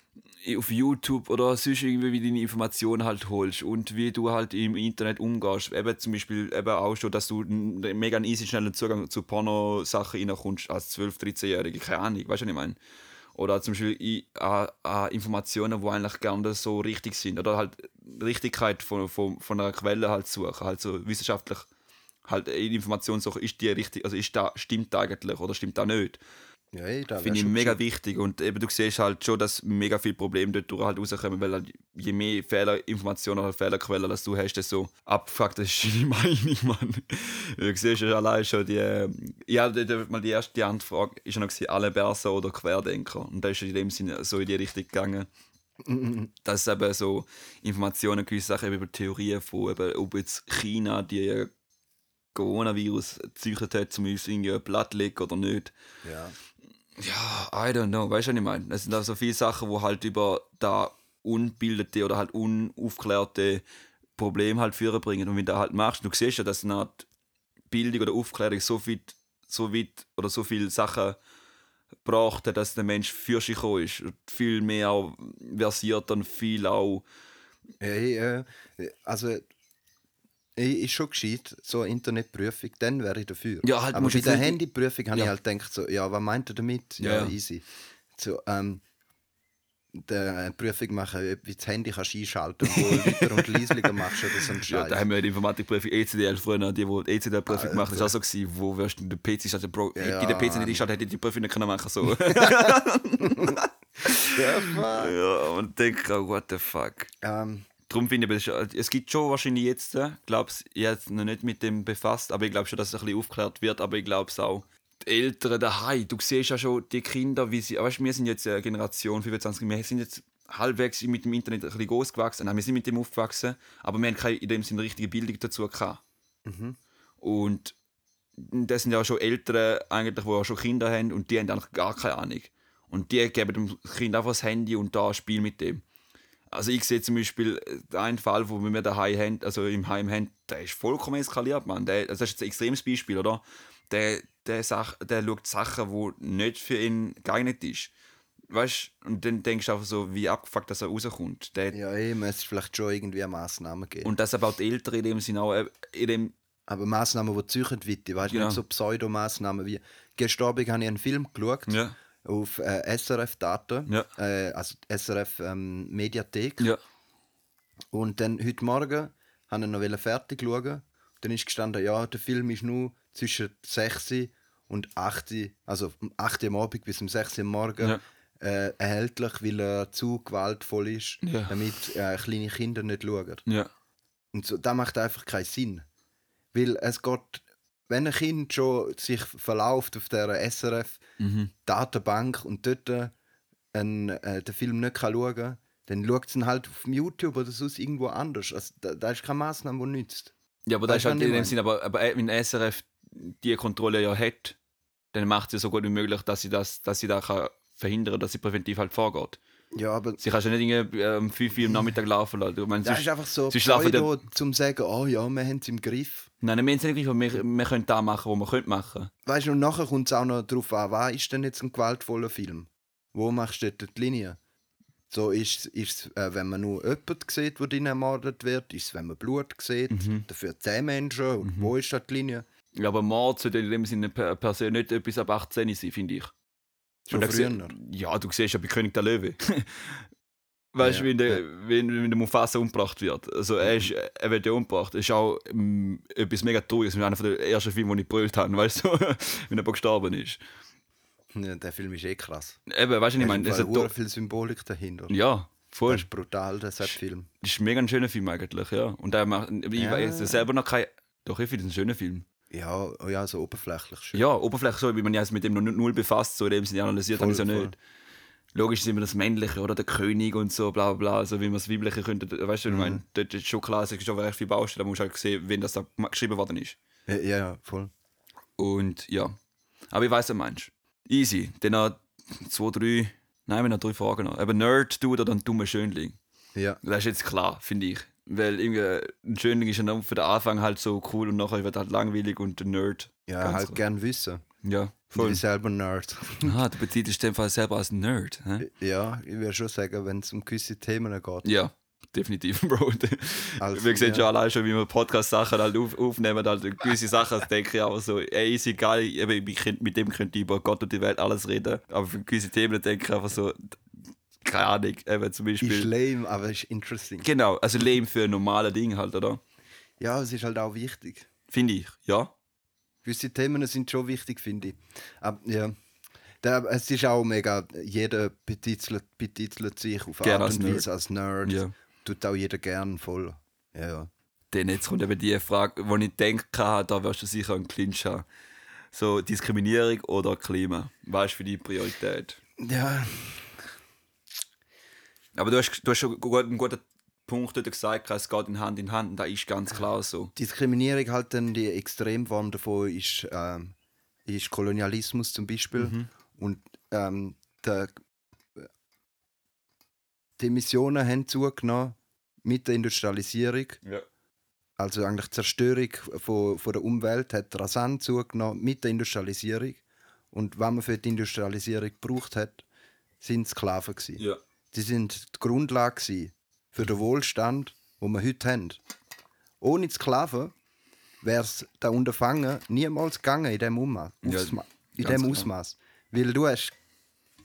auf YouTube oder sonst irgendwie wie deine Informationen halt holst und wie du halt im Internet umgehst. Eben zum Beispiel eben auch schon, dass du einen mega easy schnellen Zugang zu Porno-Sachen reinkommst als 12-, 13-Jährige, keine Ahnung, weißt du, was ich meine? Oder zum Beispiel an, an Informationen, die eigentlich gerne so richtig sind. Oder halt Richtigkeit von, von, von einer Quelle halt suchen, halt so wissenschaftlich halt in Informationen suchen, ist die richtig, also ist da, stimmt das eigentlich oder stimmt das nicht? Ja, da Finde ich schon mega gescheit. wichtig und eben du siehst halt schon, dass mega viele Probleme dort durch halt rauskommen, weil halt je mehr Fehlerinformationen oder Fehlerquellen dass du hast, desto abgefuckt ist deine Meinung, Mann. Du siehst ja allein schon die, äh, ja, mal die erste Antwort ist ja noch alle Börsen oder Querdenker und da ist in dem Sinne so in die Richtung gegangen. dass eben so Informationen, gewisse Sachen über Theorien von, eben, ob jetzt China die äh, Coronavirus gezeichnet hat, zum uns irgendwie ein Blatt legen oder nicht. Ja. Ja, I don't know, weißt du, was ich meine? Es sind auch so viele Sachen, wo halt über da unbildete oder halt unaufklärte Probleme halt führen bringen. Und wenn du das halt machst, du siehst ja, dass eine Art Bildung oder Aufklärung so weit, so weit oder so viele Sachen hat, dass der Mensch für sich gekommen ist. Und viel mehr auch versiert und viel auch. Hey, äh, also, ich, ist schon gescheit, so eine Internetprüfung, dann wäre ich dafür. Ja, halt, Aber bei der Handyprüfung habe Ja. ich halt gedacht, so, ja, was meint er damit? Ja, Ja, ja. easy. So, ähm, der Prüfung machen, du das Handy kannst einschalten kannst, wo lauter und leislicher machst oder so ein Ja, Scheiß. da haben wir die Informatikprüfung ECDL früher, die, die ECDL-Prüfung gemacht haben, das war auch so, gewesen, wo wirst du den PC schalten, Bro, hätte ich den PC nicht einschaltet, hätte ich die Prüfung nicht können machen so. ja, fuck. ja, und denke what the fuck. ähm, Darum finde ich, es ist- es gibt schon wahrscheinlich jetzt, ich glaube, ich habe jetzt noch nicht mit dem befasst, aber ich glaube schon, dass es ein bisschen aufgeklärt wird, aber ich glaube es auch. Die Eltern daheim, du siehst ja schon die Kinder, wie sie, weißt, wir sind jetzt eine Generation 25, wir sind jetzt halbwegs mit dem Internet ein bisschen groß gewachsen, Nein, wir sind mit dem aufgewachsen, aber wir haben keine, in dem Sinne richtige Bildung dazu gehabt. Und das sind ja auch schon Eltern, eigentlich, die auch schon Kinder haben und die haben eigentlich gar keine Ahnung. Und die geben dem Kind einfach das Handy und da ein Spiel mit dem. Also ich sehe zum Beispiel äh, einen Fall, wo wir daheim haben, also im Heim haben, der ist vollkommen eskaliert, Mann. Der, also das ist jetzt ein extremes Beispiel, oder? Der, der, Sach, der schaut Sachen, die nicht für ihn geeignet ist. Weißt du, und dann denkst du einfach so, wie abgefuckt dass er rauskommt. Der, Ja, eh, müsste vielleicht schon irgendwie eine Massnahme geben. Und dass aber auch die Eltern in dem Sinne auch äh, in dem. Aber Massnahmen, die weiter, weißt du, Genau. nicht so Pseudomaßnahmen wie. Gestern Abend habe ich einen Film geschaut Ja. Auf äh, SRF-Daten, Ja. äh, also SRF ähm. Ja. Und dann heute Morgen habe ich noch fertig schauen. Dann ist gestanden, ja, der Film ist nur zwischen 6 und 8, also um 8 Uhr am Abend bis um 6 Uhr am Morgen Ja. äh, erhältlich, weil er zu gewaltvoll ist, Ja. damit äh, kleine Kinder nicht schauen. Ja. Und so, das macht einfach keinen Sinn. Weil es geht, wenn ein Kind schon sich verläuft auf der SRF-Datenbank und dort äh, einen, äh, den Film nicht kann schauen kann, dann schaut es ihn halt auf YouTube oder sonst irgendwo anders. Also, da, da ist keine Maßnahme, die nützt. Ja, aber das Weißt ist halt in dem? Sinn, aber, aber äh, wenn SRF die Kontrolle ja hat, dann macht sie so gut wie möglich, dass sie das, dass sie da kann verhindern, dass sie präventiv halt vorgeht. Ja, aber Sie kann ja nicht irgendwie äh, um 5 Uhr am Nachmittag laufen lassen. Ich meine, das sonst- ist einfach so sie Pseudo, zum sagen, oh ja, wir haben es im Griff. Nein, wir haben es nicht gegriffen, wir, wir können da machen, was wir können machen. Weißt du, und nachher kommt es auch noch darauf an, was ist denn jetzt ein gewaltvoller Film? Wo machst du dort die Linie? So ist es, äh, wenn man nur jemanden sieht, der ermordet wird, ist es, wenn man Blut sieht, Mhm. dafür zehn Menschen, und wo ist da die Linie? Ja, aber Mord sollte in dem Sinne per, per se nicht etwas ab 18 sein, finde ich. Schon Und da früher. Ja, du siehst ja bei König der Löwe. weißt du, Ja, wenn, der, wenn, wenn der Mufasa umgebracht wird. Also er, ist, er wird ja umgebracht. Das ist auch ähm, etwas mega Trauriges. Das ist einer der ersten Filme, die ich gebrüllt habe, weißt du, wenn er gestorben ist. Ja, der Film ist eh krass. Eben, weißt du, ich Da meine, im ist, ur viel Symbolik dahinter. ja, voll. Das ist brutal, der Film. Das ist mega ein schöner Film eigentlich, ja. Und er macht, ich Ja. weiß selber noch kein, doch ich finde es ein schöner Film. Ja, oh ja, so oberflächlich schön. Ja, oberflächlich so, wie man ja mit dem noch null befasst, so in dem Sinne analysiert, Voll, habe ich es ja nicht. Logisch ist immer das Männliche oder der König und so, bla bla bla, so wie man das Weibliche könnte. Weißt du, ich Mhm. meine, dort ist schon klar, es ist schon recht viel Baustelle, da musst du halt sehen, wenn das da geschrieben worden ist. Ja, ja, voll. Und ja. Aber ich weiß, was du meinst. Easy. Dann noch zwei, drei, nein, wir haben noch drei Fragen noch. Eben Nerd, Dude oder ein dummer Schönling. Ja, Das ist jetzt klar, finde ich. Weil irgendwie ein Schönling ist ja nur für den Anfang halt so cool und nachher wird halt langweilig und der Nerd. ja ganz halt klar. gern wissen. Ja, Ich voll. bin selber Nerd. Ah, du beziehst dich dem Fall selber als Nerd. Hä? ja, ich würde schon sagen, wenn es um gewisse Themen geht. Ja, definitiv, Bro. Also, wir sehen ja. schon allein schon, wie wir Podcast-Sachen halt auf, aufnehmen, halt gewisse Sachen denke ich aber so, ey, ist egal, eben, ich könnt- mit dem könnte ich über Gott und die Welt alles reden, aber für gewisse Themen denke ich einfach so, keine Ahnung, eben zum Ist Beispiel. lame, aber ist interesting. Genau, also Leben für normale Dinge halt, oder? Ja, es ist halt auch wichtig. Finde ich, ja. Gewisse Themen sind schon wichtig, finde ich. Aber ja. Der, es ist auch mega, jeder betitelt, betitelt sich auf Art als und. Weise als Nerd. Ja. Tut auch jeder gern voll. Ja, ja. Denn jetzt kommt eben die Frage, wo ich denke, da wirst du sicher einen Clinch haben. So Diskriminierung oder Klima. Was ist für die Priorität? Ja, Aber du hast, du hast schon einen guten Punkt dort gesagt, es geht in Hand in Hand und das ist ganz klar so. Diskriminierung halt dann die Extremform davon ist, ähm, ist Kolonialismus zum Beispiel. Und ähm, der, die Emissionen haben zugenommen mit der Industrialisierung. Ja. Also eigentlich die Zerstörung von, von der Umwelt hat rasant zugenommen mit der Industrialisierung. Und was man für die Industrialisierung gebraucht hat, sind Sklaven gewesen. ja. Die sind die Grundlage für den Wohlstand, den wir heute haben. Ohne die Sklaven wäre es da Unterfangen niemals gegangen in dem, Umma Ja, in dem klar. Ausmaß. Weil du hast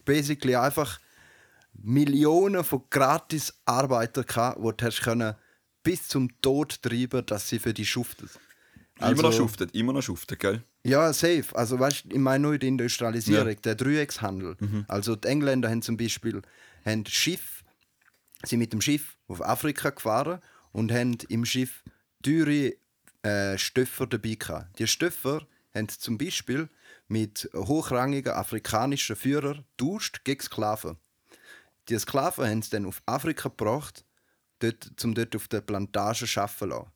basically einfach Millionen von gratis Arbeitern gehabt, die du hast können bis zum Tod treiben, dass sie für dich schuften. immer noch Also- schuftet, immer noch schuftet, gell? Ja, safe. Also, weißt du, ich meine nur die Industrialisierung, der Dreieckshandel. Also, die Engländer haben zum Beispiel haben Schiff, sind mit dem Schiff auf Afrika gefahren und haben im Schiff teure äh, Stöffer dabei gehabt. Die Stöffer haben zum Beispiel mit hochrangigen afrikanischen Führern tauscht gegen Sklaven. Die Sklaven haben es dann auf Afrika gebracht, dort, um dort auf der Plantage arbeiten zu lassen.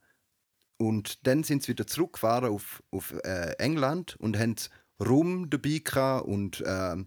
Und dann sind sie wieder zurückgefahren auf, auf äh, England und haben Rum dabei und ähm,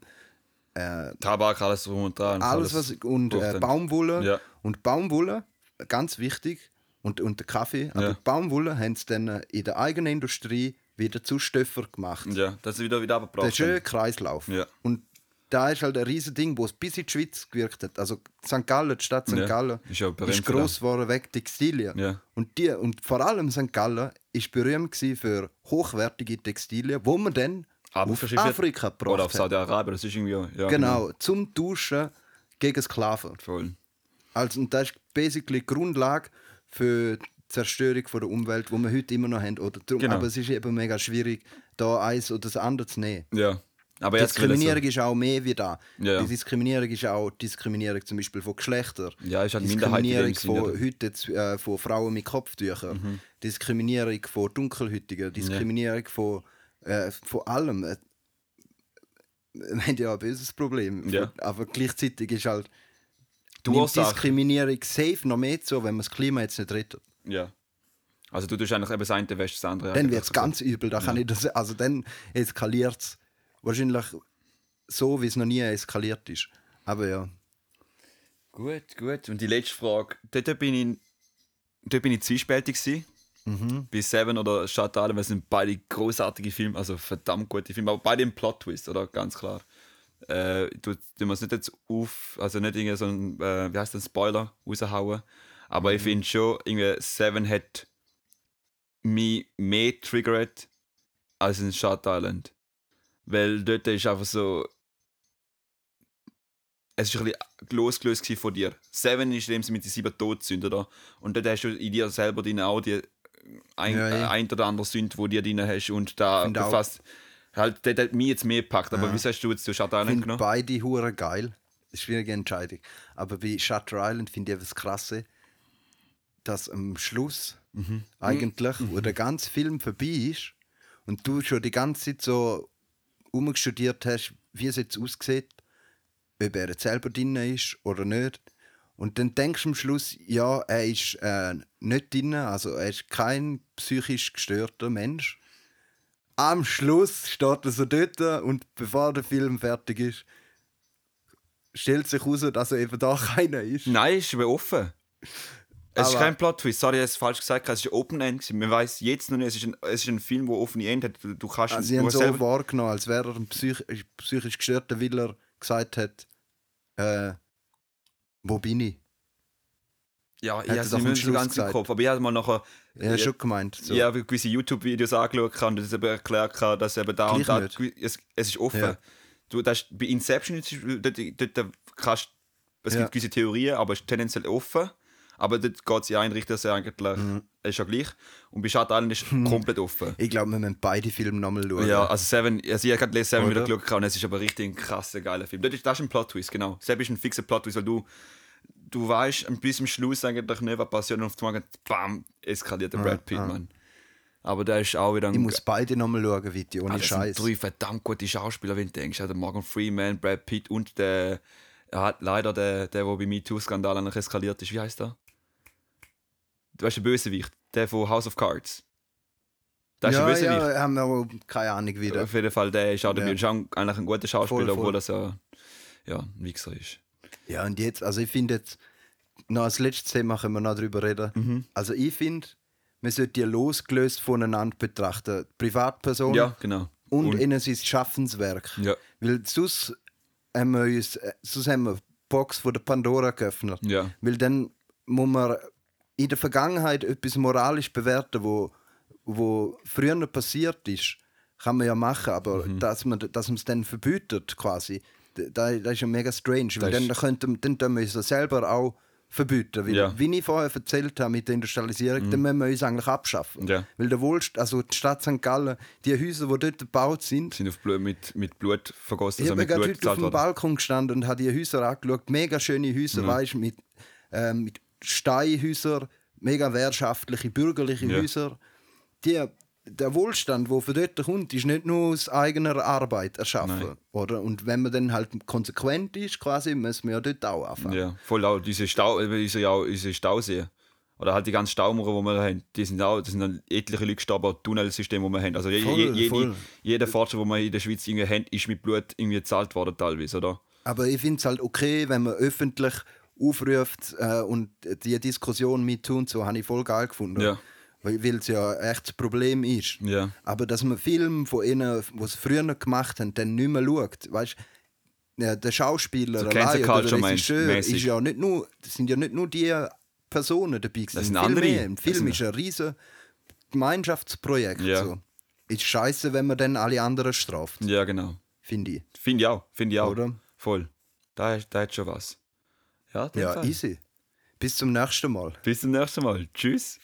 äh, Tabak, alles drum und dran. alles was und äh, Baumwolle Ja. und Baumwolle ganz wichtig und, und der Kaffee aber Ja. Baumwolle haben sie dann äh, in der eigenen Industrie wieder zu Stöffer gemacht Ja, das ist wieder wieder der abgebraucht. schöne Kreislauf Ja. und da ist halt ein riesen Ding wo es bis in die Schweiz gewirkt hat also St. Gallen die Stadt St. Ja. Gallen Ist ja ist gross geworden wegen Textilien Ja. und die und vor allem St. Gallen ist berühmt für hochwertige Textilien wo man dann auf Afrika Oder gebracht auf hat. Saudi-Arabien, das ist irgendwie. Ja, Genau, zum Tauschen gegen Sklaven. Voll. Also, und das ist basically die Grundlage für die Zerstörung von der Umwelt, die wir heute immer noch haben. Oder drum, Genau. Aber es ist eben mega schwierig, da eins oder das andere zu nehmen. Ja. Aber Diskriminierung ist auch mehr wie da. Ja, ja. Die Diskriminierung ist auch Diskriminierung zum Beispiel von Geschlechtern. Ja, ist halt Diskriminierung von oder? heute äh, von Frauen mit Kopftüchern. Mhm. Diskriminierung von Dunkelhäutigen. Diskriminierung von, äh, von allem. Äh, Wir haben ja ein böses Problem. Ja. Aber gleichzeitig ist halt Die. Diskriminierung safe noch mehr zu, wenn man das Klima jetzt nicht rettet. Ja. Also du tust eigentlich eben das eine, wäschst das andere. Dann wird es ganz übel. Da kann ich das, also dann eskaliert es wahrscheinlich so, wie es noch nie eskaliert ist. Aber ja. Gut, gut. Und die letzte Frage. Dort bin ich, dort bin ich zwiespältig gewesen. Mhm. Bei Seven oder Shutter Island, weil es sind beide großartige Filme, also verdammt gute Filme, aber beide im Plot-Twist, oder? Ganz klar. Äh, du, du musst nicht jetzt auf, also nicht irgendwie so ein, äh, wie heißt das, Spoiler raushauen. Aber Mhm. ich finde schon, irgendwie Seven hat mich mehr triggert als in Shutter Island. Weil dort ist einfach so. Es war ein bisschen losgelöst von dir. Seven ist in dem mit den sieben Todsünden da. Und dort hast du in dir selber deine auch die ein, Ja, ja. ein oder andere Sünde, die dir drin hast. Und da Find auch- befasst. Halt, dort hat mich jetzt mehr gepackt. Aber Ja. wie sagst du jetzt zu Shutter Ich Island finde genommen? beide hure geil. Schwierige Entscheidung. Aber bei Shutter Island finde ich etwas krasse, dass am Schluss Mhm. eigentlich, wo der ganze Film vorbei ist und du schon die ganze Zeit so umgestudiert hast, wie es jetzt aussieht, ob er jetzt selber drin ist oder nicht. Und dann denkst du am Schluss, ja, er ist äh, nicht drin, also er ist kein psychisch gestörter Mensch. Am Schluss steht er so dort und bevor der Film fertig ist, stellt sich heraus, dass er eben da keiner ist. Nein, es ist aber offen. Es ist Aber- kein Plot-Twist. Sorry, ich habe es falsch gesagt. Es ist Open-End. gewesen. Man weiß jetzt noch nicht, es ist ein, es ist ein Film, der offene End hat. Du kannst Also, sie haben hast so selber- wahrgenommen, als wäre er ein psych psychisch gestörter, weil er gesagt hat, äh, wo bin ich? Ja, ich habe es nicht so ganz im gesagt. Kopf. Aber ich habe mal nachher. Er hat schon gemeint. So. Ich habe gewisse YouTube-Videos angeschaut und das eben erklärt, dass eben da und da. Gleich Es, es ist offen. Ja. Du, das ist, bei Inception dort, dort kannst, es Ja. gibt gewisse Theorien, aber es ist tendenziell offen. Aber dort geht es in eine Richtung, dass er eigentlich Mhm. ist ja gleich. Und bei Shutter Island ist komplett offen. Ich glaube, wir müssen beide Filme nochmal schauen. Ja, also Seven, also ich habe gerade Seven Oder? wieder geschaut und es ist aber richtig ein krasser, geiler Film. Das ist, das ist ein Plot-Twist, genau. Seven ist ein fixer Plot-Twist, weil du, du weißt bis zum Schluss eigentlich nicht, was passiert und auf einmal, bam, eskaliert der Brad Pitt, Mann. Aber der ist auch wieder ein... Ich muss beide nochmal schauen, Viti, Ah, ohne das Scheiß. drei verdammt gute Schauspieler, wenn du denkst. Ja, Der Morgan Freeman, Brad Pitt und der, er hat leider der, der, der bei MeToo-Skandal eskaliert ist. Wie heißt der? Du weißt, der Bösewicht, der von House of Cards. Das ist ja, der Bösewicht. ja, haben wir aber keine Ahnung wieder. Auf jeden Fall, der ist auch. Ja. Ist auch eigentlich ein guter Schauspieler, Voll, voll. obwohl er so ja, ein Wichser ist. Ja, und jetzt, also ich finde jetzt, noch als letztes Thema können wir noch darüber reden. Mhm. Also ich finde, man sollte die losgelöst voneinander betrachten. Die Privatperson Ja, genau. und, Und- ihnen sein Schaffenswerk. Ja. Weil sonst haben wir uns, äh, sonst haben wir die Box von der Pandora geöffnet. Ja. Weil dann muss man in der Vergangenheit etwas moralisch bewerten, wo, wo früher passiert ist, kann man ja machen, aber Mhm. dass man dass man es dann verbietet quasi, da, da ist ja mega strange. Weil Das dann, ist- könnte, dann tun wir es ja selber auch verbieten. Weil, Ja. Mhm. Wie ich vorher erzählt habe mit der Industrialisierung, dann müssen wir uns eigentlich abschaffen. Ja. Weil der Wohlstand, also die Stadt St. Gallen, die Häuser, die dort gebaut sind, Sind auf Blut, mit, mit Blut vergossen, ich also habe mit gerade Blut heute auf dem. Balkon gestanden und habe die Häuser angeschaut. Mega schöne Häuser, weißt mit, ähm, mit Steinhäusern, mega wirtschaftliche, bürgerliche Ja. Häuser. Die, der Wohlstand, der von dort kommt, ist nicht nur aus eigener Arbeit erschaffen. Nein. Oder? Und wenn man dann halt konsequent ist, quasi, müssen wir ja dort auch anfangen. Ja, voll auch diese Stau, diese, ja, diese Stausee. Oder halt die ganzen Staumauern, die wir haben, die sind auch, das sind dann etliche Leute gestorben, Tunnelsystem, die wir haben. Also je, Voll, je, jede, voll. jeder Fortschritt, den wir in der Schweiz irgendwie haben, ist mit Blut irgendwie gezahlt worden teilweise, oder? Aber ich finde es halt okay, wenn man öffentlich aufruft äh, und die Diskussion mit tun, so habe ich voll geil gefunden. Ja. Weil es ja echt das Problem ist. Ja. Aber dass man Filme von ihnen, die es früher gemacht haben, dann nicht mehr schaut. Weißt ja, der Schauspieler So allein oder der Regisseur ist ja nicht nur, sind ja nicht nur die Personen dabei gewesen. Das sind viel andere. Mehr. Ein Film ist ein riesen Gemeinschaftsprojekt. Ja. So. Ist scheiße, wenn man dann alle anderen straft, Ja, genau. finde ich. Finde ich auch. Finde ich auch. Oder? Voll. Da, da hat schon was. Ja, Ja, Fall. easy. Bis zum nächsten Mal. Bis zum nächsten Mal. Tschüss.